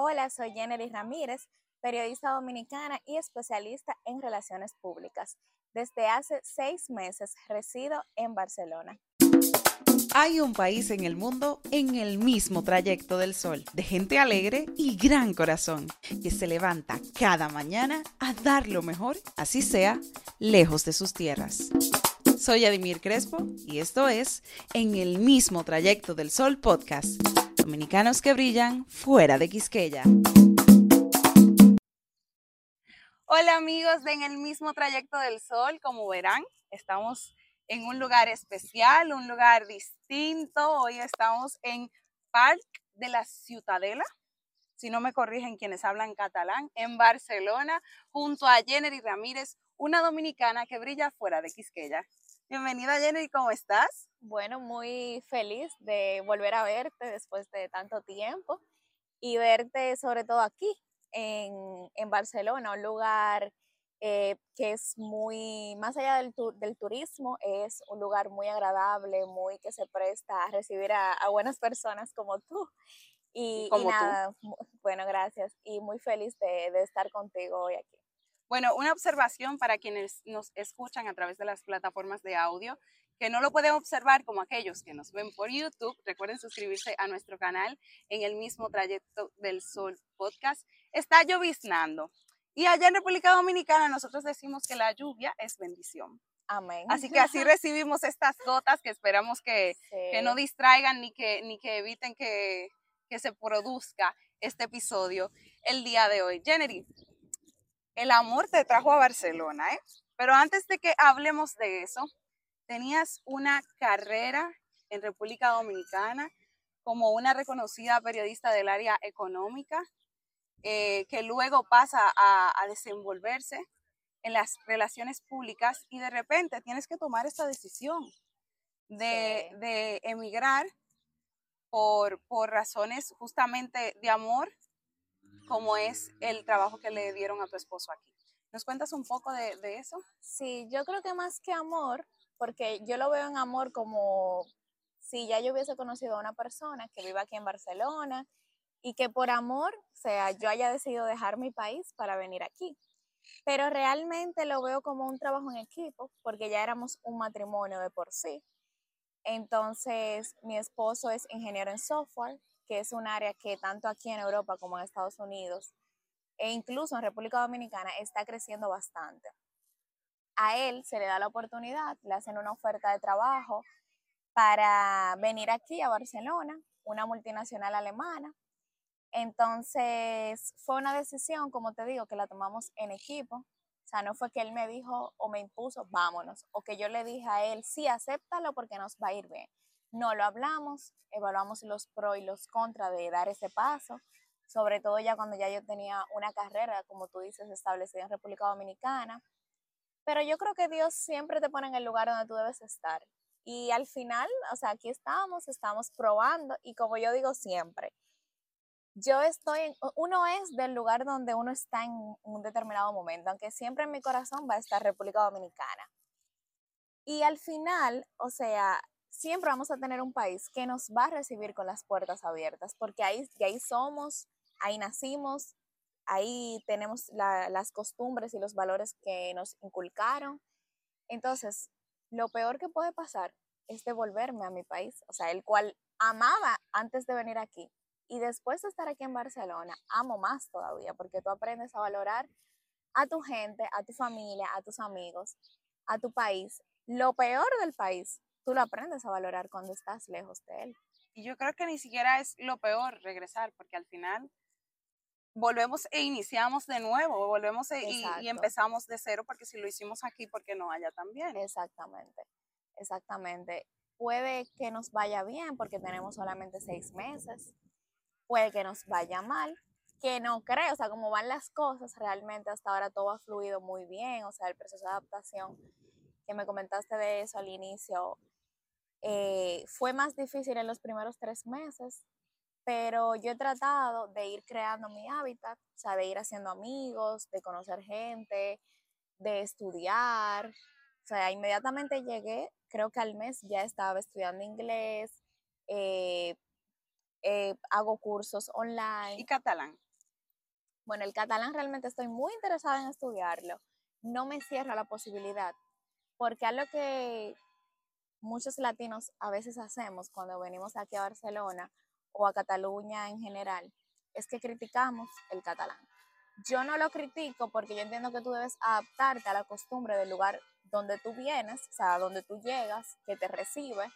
Hola, soy Jenny Ramírez, periodista dominicana y especialista en relaciones públicas. Desde hace seis meses resido en Barcelona. Hay un país en el mundo en el mismo trayecto del sol, de gente alegre y gran corazón, que se levanta cada mañana a dar lo mejor, así sea, lejos de sus tierras. Soy Adimir Crespo y esto es En el mismo trayecto del sol podcast, dominicanos que brillan fuera de Quisqueya. Hola amigos de En el mismo trayecto del sol, como verán, estamos en un lugar especial, un lugar distinto. Hoy estamos en Parc de la Ciutadela, si no me corrigen quienes hablan catalán, en Barcelona, junto a Jenny Ramírez, una dominicana que brilla fuera de Quisqueya. Bienvenida Jenny, ¿cómo estás? Bueno, muy feliz de volver a verte después de tanto tiempo y verte sobre todo aquí en, en Barcelona, un lugar eh, que es muy, más allá del, del, turismo, es un lugar muy agradable, muy que se presta a recibir a, buenas personas como tú. Y, nada, bueno, gracias. Y muy feliz de, de estar contigo hoy aquí. Bueno, una observación para quienes nos escuchan a través de las plataformas de audio, que no lo pueden observar como aquellos que nos ven por YouTube. Recuerden suscribirse a nuestro canal en el mismo trayecto del Sol Podcast. Está lloviznando. Y allá en República Dominicana nosotros decimos que la lluvia es bendición. Amén. Así que así recibimos estas gotas que esperamos que, que no distraigan ni que, ni que eviten que, que, se produzca este episodio el día de hoy. Jenny, el amor te trajo a Barcelona, ¿eh? Pero antes de que hablemos de eso, tenías una carrera en República Dominicana como una reconocida periodista del área económica eh, que luego pasa a, desenvolverse en las relaciones públicas y de repente tienes que tomar esta decisión de, emigrar por, por, razones justamente de amor, como es el trabajo que le dieron a tu esposo aquí. ¿Nos cuentas un poco de, de eso? Sí, yo creo que más que amor, porque yo lo veo en amor como si ya yo hubiese conocido a una persona que vive aquí en Barcelona y que por amor, o sea, yo haya decidido dejar mi país para venir aquí. Pero realmente lo veo como un trabajo en equipo, porque ya éramos un matrimonio de por sí. Entonces, mi esposo es ingeniero en software, que es un área que tanto aquí en Europa como en Estados Unidos e incluso en República Dominicana está creciendo bastante. A él se le da la oportunidad, le hacen una oferta de trabajo para venir aquí a Barcelona, una multinacional alemana, entonces, fue una decisión, como te digo, que la tomamos en equipo. O sea, no fue que él me dijo o me impuso, vámonos, o que yo le dije a él, sí, acéptalo porque nos va a ir bien. No lo hablamos, evaluamos los pros y los contras de dar ese paso, sobre todo ya cuando ya yo tenía una carrera, como tú dices, establecida en República Dominicana. Pero yo creo que Dios siempre te pone en el lugar donde tú debes estar. Y al final, o sea, aquí estamos, estamos probando y como yo digo siempre, yo estoy, en, uno es del lugar donde uno está en un determinado momento, aunque siempre en mi corazón va a estar República Dominicana. Y al final, o sea, siempre vamos a tener un país que nos va a recibir con las puertas abiertas, porque ahí, ahí somos, ahí nacimos, ahí tenemos las costumbres y los valores que nos inculcaron. Entonces, lo peor que puede pasar es devolverme a mi país, o sea, el cual amaba antes de venir aquí, y después de estar aquí en Barcelona, amo más todavía, porque tú aprendes a valorar a tu gente, a tu familia, a tus amigos, a tu país. Lo peor del país, tú lo aprendes a valorar cuando estás lejos de él. Y yo creo que ni siquiera es lo peor regresar, porque al final volvemos e iniciamos de nuevo, volvemos e, y, y, empezamos de cero, porque si lo hicimos aquí, ¿por qué no allá también? Exactamente, exactamente. Puede que nos vaya bien porque tenemos solamente seis meses, puede que nos vaya mal, que no creo, o sea, como van las cosas, realmente hasta ahora todo ha fluido muy bien, o sea, el proceso de adaptación que me comentaste de eso al inicio, eh, fue más difícil en los primeros tres meses, pero yo he tratado de ir creando mi hábitat, o sea, de ir haciendo amigos, de conocer gente, de estudiar, o sea, inmediatamente llegué, creo que al mes ya estaba estudiando inglés, eh, eh, hago cursos online. ¿Y catalán? Bueno, el catalán realmente estoy muy interesada en estudiarlo. No me cierra la posibilidad, porque algo que muchos latinos a veces hacemos cuando venimos aquí a Barcelona o a Cataluña en general, es que criticamos el catalán. Yo no lo critico porque yo entiendo que tú debes adaptarte a la costumbre del lugar donde tú vienes, o sea, donde tú llegas, que te recibe.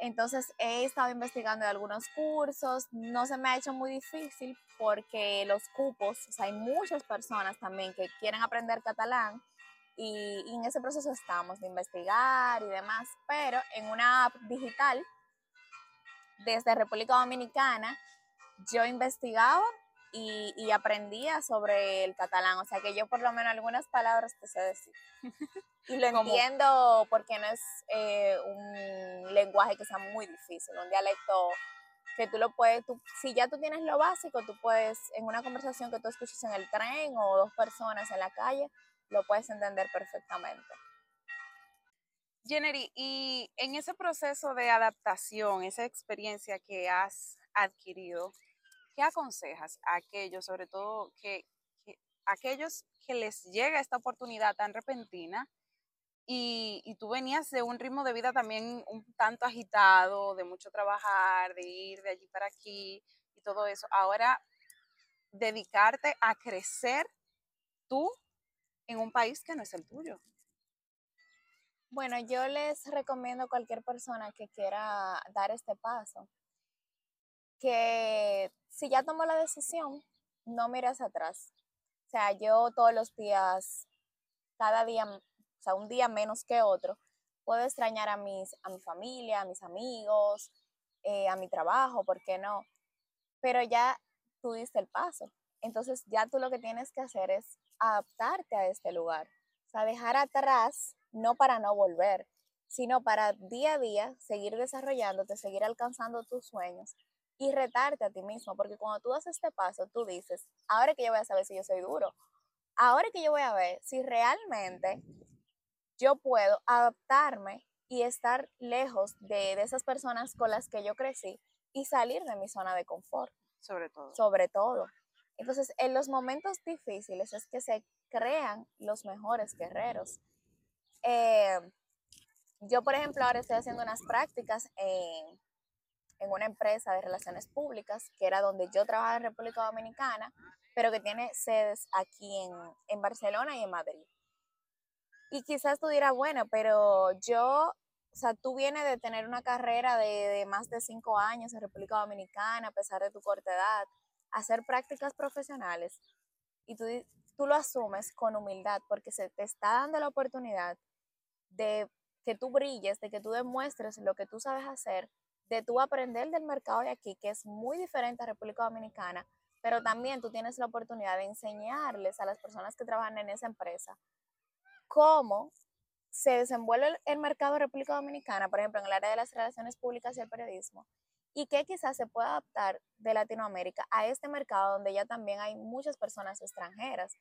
Entonces he estado investigando algunos cursos, no se me ha hecho muy difícil porque los cupos, hay muchas personas también que quieren aprender catalán y, y en ese proceso estamos de investigar y demás, pero en una app digital desde República Dominicana yo investigaba y, aprendía sobre el catalán, o sea que yo por lo menos algunas palabras te sé decir. y lo entiendo porque no es eh, un lenguaje que sea muy difícil, un dialecto que tú lo puedes, tú, si ya tú tienes lo básico, tú puedes, en una conversación que tú escuches en el tren o dos personas en la calle, lo puedes entender perfectamente. Jenny, y en ese proceso de adaptación, esa experiencia que has adquirido, ¿qué aconsejas a aquellos, sobre todo que, aquellos que les llega esta oportunidad tan repentina y, y, tú venías de un ritmo de vida también un tanto agitado, de mucho trabajar, de ir de allí para aquí y todo eso. Ahora, dedicarte a crecer tú en un país que no es el tuyo. Bueno, yo les recomiendo a cualquier persona que quiera dar este paso que si ya tomó la decisión, no mires atrás. O sea, yo todos los días, cada día, o sea, un día menos que otro, puedo extrañar a, mis, a mi familia, a mis amigos, eh, a mi trabajo, ¿por qué no? Pero ya tú diste el paso. Entonces ya tú lo que tienes que hacer es adaptarte a este lugar. O sea, dejar atrás, no para no volver, sino para día a día seguir desarrollándote, seguir alcanzando tus sueños y retarte a ti mismo, porque cuando tú haces este paso, tú dices, ahora que yo voy a saber si yo soy duro, ahora que yo voy a ver si realmente yo puedo adaptarme y estar lejos de, de esas personas con las que yo crecí y salir de mi zona de confort. Sobre todo. Sobre todo. Entonces, en los momentos difíciles es que se crean los mejores guerreros. Eh, yo, por ejemplo, ahora estoy haciendo unas prácticas en, una empresa de relaciones públicas, que era donde yo trabajaba en República Dominicana, pero que tiene sedes aquí en, en Barcelona y en Madrid. Y quizás tú dirás, bueno, pero yo, o sea, tú vienes de tener una carrera de, de más de cinco años en República Dominicana, a pesar de tu corta edad, hacer prácticas profesionales, y tú, tú lo asumes con humildad, porque se te está dando la oportunidad de que tú brilles, de que tú demuestres lo que tú sabes hacer de tú aprender del mercado de aquí, que es muy diferente a República Dominicana, pero también tú tienes la oportunidad de enseñarles a las personas que trabajan en esa empresa cómo se desenvuelve el mercado de República Dominicana, por ejemplo, en el área de las relaciones públicas y el periodismo, y que quizás se pueda adaptar de Latinoamérica a este mercado donde ya también hay muchas personas extranjeras.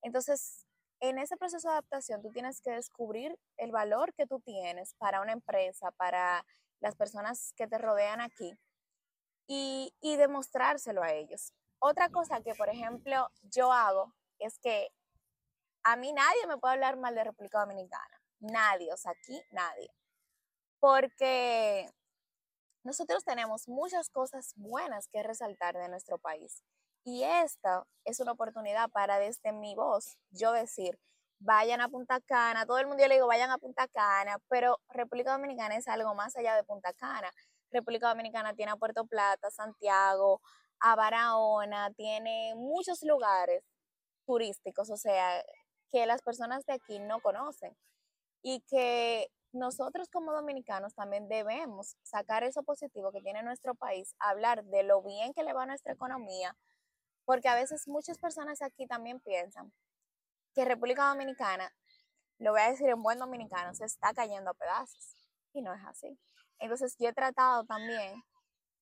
Entonces, en ese proceso de adaptación, tú tienes que descubrir el valor que tú tienes para una empresa, para las personas que te rodean aquí y, y demostrárselo a ellos. Otra cosa que, por ejemplo, yo hago es que a mí nadie me puede hablar mal de República Dominicana. Nadie, o sea, aquí nadie. Porque nosotros tenemos muchas cosas buenas que resaltar de nuestro país. Y esta es una oportunidad para desde mi voz yo decir, vayan a Punta Cana, todo el mundo yo le digo, vayan a Punta Cana, pero República Dominicana es algo más allá de Punta Cana. República Dominicana tiene a Puerto Plata, Santiago, a Barahona, tiene muchos lugares turísticos, o sea, que las personas de aquí no conocen y que nosotros como dominicanos también debemos sacar eso positivo que tiene nuestro país, hablar de lo bien que le va a nuestra economía, porque a veces muchas personas aquí también piensan que República Dominicana, lo voy a decir en buen dominicano, se está cayendo a pedazos. Y no es así. Entonces yo he tratado también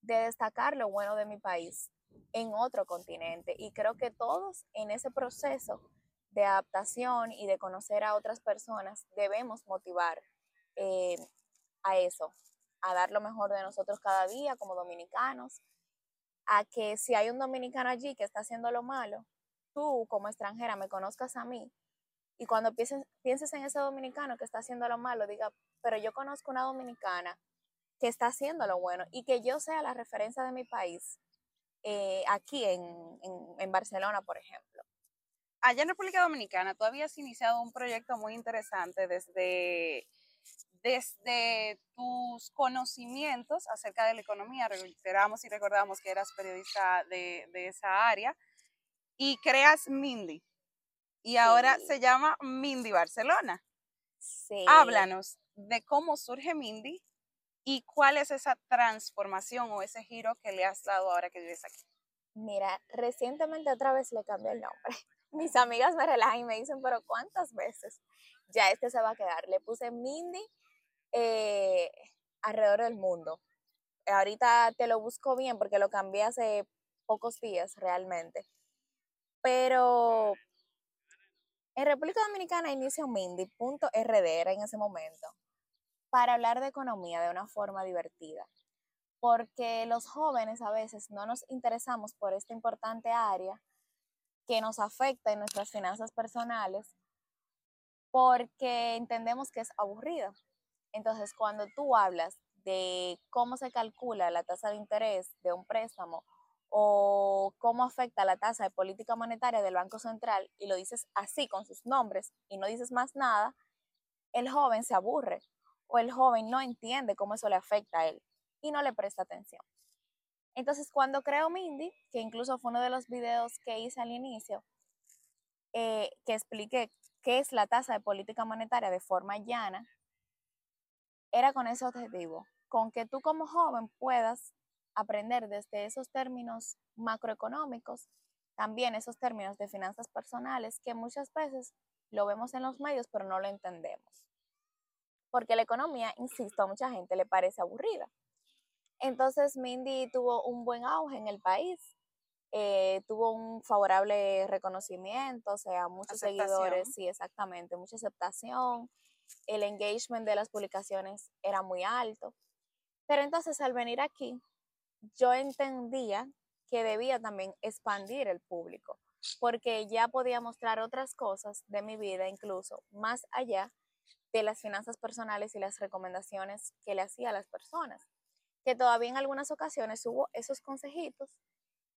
de destacar lo bueno de mi país en otro continente. Y creo que todos en ese proceso de adaptación y de conocer a otras personas debemos motivar eh, a eso, a dar lo mejor de nosotros cada día como dominicanos, a que si hay un dominicano allí que está haciendo lo malo, tú como extranjera me conozcas a mí y cuando pienses, pienses en ese dominicano que está haciendo lo malo, diga, pero yo conozco una dominicana que está haciendo lo bueno y que yo sea la referencia de mi país eh, aquí en, en, Barcelona, por ejemplo. Allá en República Dominicana, tú habías iniciado un proyecto muy interesante desde, desde tus conocimientos acerca de la economía. Reiteramos y recordamos que eras periodista de, de esa área y creas Mindy. Y ahora se llama Mindy Barcelona. Sí. Háblanos de cómo surge Mindy y cuál es esa transformación o ese giro que le has dado ahora que vives aquí. Mira, recientemente otra vez le cambié el nombre. Mis amigas me relajan y me dicen, pero ¿cuántas veces? Ya este se va a quedar. Le puse Mindy eh, alrededor del mundo. Ahorita te lo busco bien porque lo cambié hace pocos días realmente. Pero en República Dominicana inicia Mindy.rd, era en ese momento, para hablar de economía de una forma divertida. Porque los jóvenes a veces no nos interesamos por esta importante área que nos afecta en nuestras finanzas personales porque entendemos que es aburrida. Entonces, cuando tú hablas de cómo se calcula la tasa de interés de un préstamo o cómo afecta la tasa de política monetaria del Banco Central y lo dices así con sus nombres y no dices más nada, el joven se aburre o el joven no entiende cómo eso le afecta a él y no le presta atención. Entonces, cuando creo Mindy, que incluso fue uno de los videos que hice al inicio, eh, que expliqué qué es la tasa de política monetaria de forma llana, era con ese objetivo, con que tú como joven puedas aprender desde esos términos macroeconómicos, también esos términos de finanzas personales que muchas veces lo vemos en los medios pero no lo entendemos. Porque la economía, insisto, a mucha gente le parece aburrida. Entonces Mindy tuvo un buen auge en el país, eh, tuvo un favorable reconocimiento, o sea, muchos seguidores, sí, exactamente, mucha aceptación, el engagement de las publicaciones era muy alto. Pero entonces al venir aquí, yo entendía que debía también expandir el público, porque ya podía mostrar otras cosas de mi vida, incluso más allá de las finanzas personales y las recomendaciones que le hacía a las personas. Que todavía en algunas ocasiones hubo esos consejitos,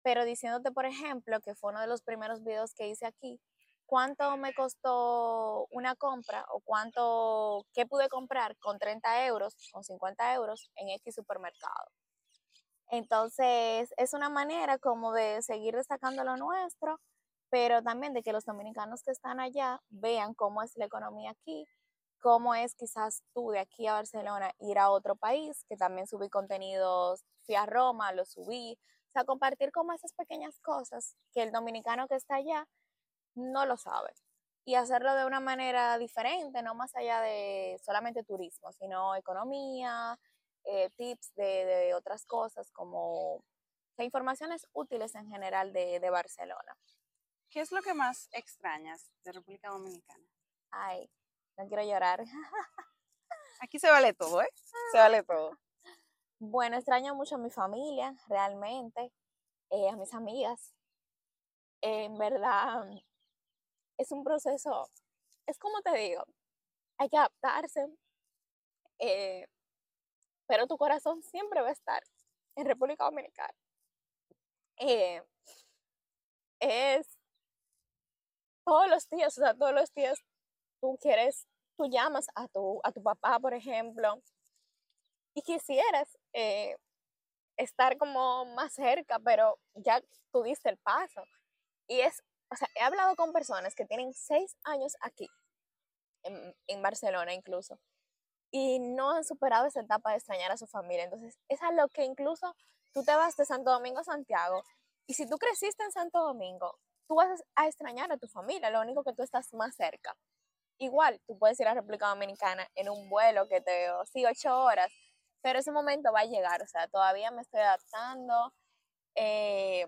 pero diciéndote, por ejemplo, que fue uno de los primeros videos que hice aquí, cuánto me costó una compra o cuánto, qué pude comprar con 30 euros, con 50 euros en X supermercado. Entonces, es una manera como de seguir destacando lo nuestro, pero también de que los dominicanos que están allá vean cómo es la economía aquí, cómo es quizás tú de aquí a Barcelona ir a otro país, que también subí contenidos, fui a Roma, lo subí, o sea, compartir como esas pequeñas cosas que el dominicano que está allá no lo sabe. Y hacerlo de una manera diferente, no más allá de solamente turismo, sino economía, eh, tips de, otras cosas como informaciones útiles en general de, de, Barcelona. ¿Qué es lo que más extrañas de República Dominicana? Ay, no quiero llorar. Aquí se vale todo, ¿eh? Se vale todo. Bueno, extraño mucho a mi familia, realmente, eh, a mis amigas. en verdad, es un proceso, es como te digo, hay que adaptarse. Eh, pero tu corazón siempre va a estar en República Dominicana. Eh, es todos los días, o sea, todos los días tú quieres, tú llamas a tu, a tu papá, por ejemplo, y quisieras eh, estar como más cerca, pero ya tú diste el paso. Y es, o sea, he hablado con personas que tienen seis años aquí, en, Barcelona incluso, y no han superado esa etapa de extrañar a su familia. Entonces, es a lo que incluso tú te vas de Santo Domingo a Santiago y si tú creciste en Santo Domingo, tú vas a extrañar a tu familia, lo único que tú estás más cerca. Igual, tú puedes ir a República Dominicana en un vuelo que te, sí, ocho horas, pero ese momento va a llegar, o sea, todavía me estoy adaptando. Eh,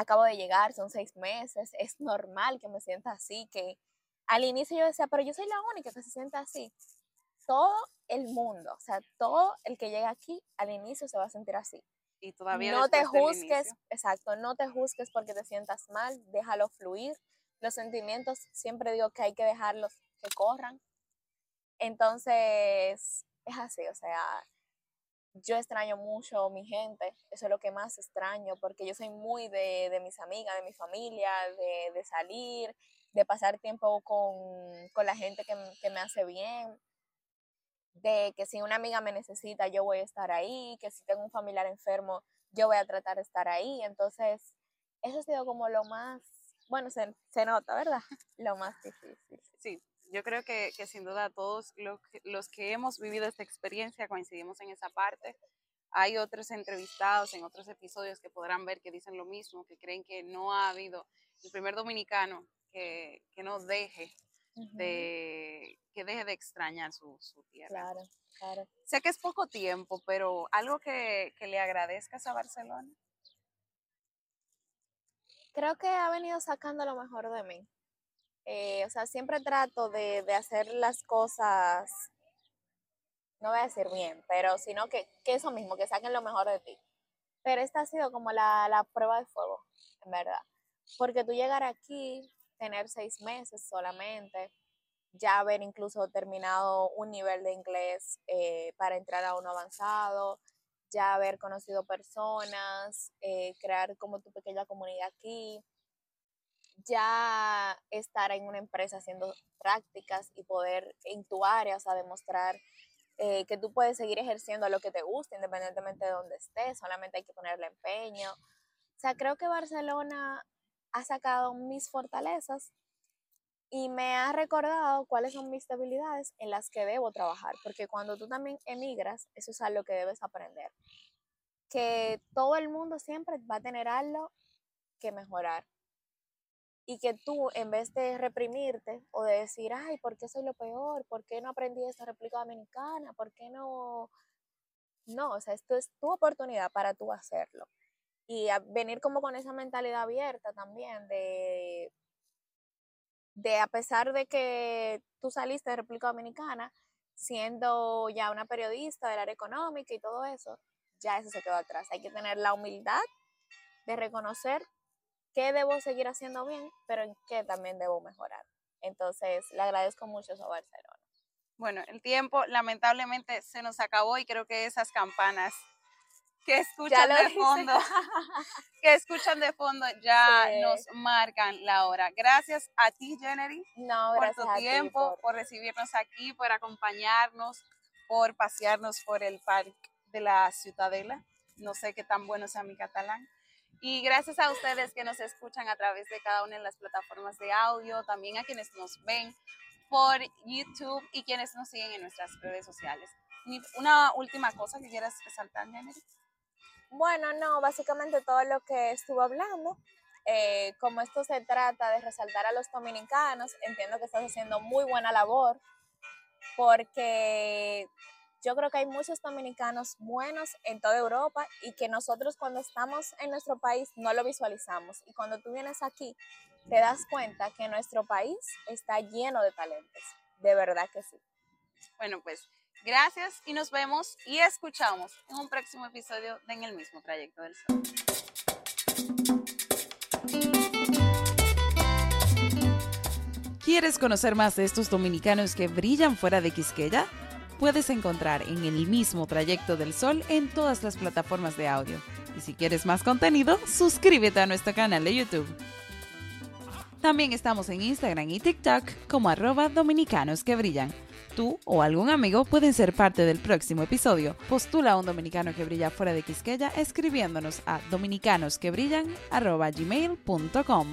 acabo de llegar, son seis meses, es normal que me sienta así, que al inicio yo decía, pero yo soy la única que se sienta así todo el mundo, o sea, todo el que llega aquí al inicio se va a sentir así. Y todavía no te juzgues, exacto, no te juzgues porque te sientas mal, déjalo fluir. Los sentimientos siempre digo que hay que dejarlos que corran. Entonces, es así, o sea, yo extraño mucho mi gente, eso es lo que más extraño, porque yo soy muy de, de mis amigas, de mi familia, de, de salir, de pasar tiempo con, con la gente que, que, me hace bien, de que si una amiga me necesita, yo voy a estar ahí, que si tengo un familiar enfermo, yo voy a tratar de estar ahí. Entonces, eso ha sido como lo más, bueno, se, se nota, ¿verdad? Lo más difícil. Sí, yo creo que, que sin duda todos los que, los que hemos vivido esta experiencia coincidimos en esa parte. Hay otros entrevistados en otros episodios que podrán ver que dicen lo mismo, que creen que no ha habido el primer dominicano que, que no deje de que deje de extrañar su, su, tierra. Claro, claro. Sé que es poco tiempo, pero algo que, que le agradezcas a Barcelona. Creo que ha venido sacando lo mejor de mí. Eh, o sea, siempre trato de, de, hacer las cosas, no voy a decir bien, pero sino que, que, eso mismo, que saquen lo mejor de ti. Pero esta ha sido como la, la prueba de fuego, en verdad. Porque tú llegar aquí, tener seis meses solamente, ya haber incluso terminado un nivel de inglés eh, para entrar a uno avanzado, ya haber conocido personas, eh, crear como tu pequeña comunidad aquí, ya estar en una empresa haciendo prácticas y poder en tu área, o sea, demostrar eh, que tú puedes seguir ejerciendo lo que te gusta independientemente de donde estés, solamente hay que ponerle empeño. O sea, creo que Barcelona ha sacado mis fortalezas y me ha recordado cuáles son mis debilidades en las que debo trabajar, porque cuando tú también emigras, eso es algo que debes aprender, que todo el mundo siempre va a tener algo que mejorar y que tú, en vez de reprimirte o de decir, ay, ¿por qué soy lo peor? ¿Por qué no aprendí esta República Dominicana? ¿Por qué no? No, o sea, esto es tu oportunidad para tú hacerlo. Y venir como con esa mentalidad abierta también de, de a pesar de que tú saliste de República Dominicana, siendo ya una periodista del área económica y todo eso, ya eso se quedó atrás. Hay que tener la humildad de reconocer qué debo seguir haciendo bien, pero en qué también debo mejorar. Entonces, le agradezco mucho eso a Barcelona. Bueno, el tiempo lamentablemente se nos acabó y creo que esas campanas que escuchan de fondo, que escuchan de fondo ya sí. nos marcan la hora. Gracias a ti, Jenny, no, por tu tiempo, por... por... recibirnos aquí, por acompañarnos, por pasearnos por el parque de la Ciutadela. No sé qué tan bueno sea mi catalán. Y gracias a ustedes que nos escuchan a través de cada una de las plataformas de audio, también a quienes nos ven por YouTube y quienes nos siguen en nuestras redes sociales. Una última cosa que quieras resaltar, Jenny. Bueno, no, básicamente todo lo que estuvo hablando. Eh, como esto se trata de resaltar a los dominicanos, entiendo que estás haciendo muy buena labor porque yo creo que hay muchos dominicanos buenos en toda Europa y que nosotros cuando estamos en nuestro país no lo visualizamos. Y cuando tú vienes aquí, te das cuenta que nuestro país está lleno de talentos. De verdad que sí. Bueno, pues gracias y nos vemos y escuchamos en un próximo episodio de En el mismo trayecto del sol. ¿Quieres conocer más de estos dominicanos que brillan fuera de Quisqueya? Puedes encontrar en el mismo trayecto del sol en todas las plataformas de audio. Y si quieres más contenido, suscríbete a nuestro canal de YouTube. También estamos en Instagram y TikTok como arroba dominicanos que brillan. Tú o algún amigo pueden ser parte del próximo episodio. Postula a un dominicano que brilla fuera de Quisqueya escribiéndonos a dominicanosquebrillan.gmail.com.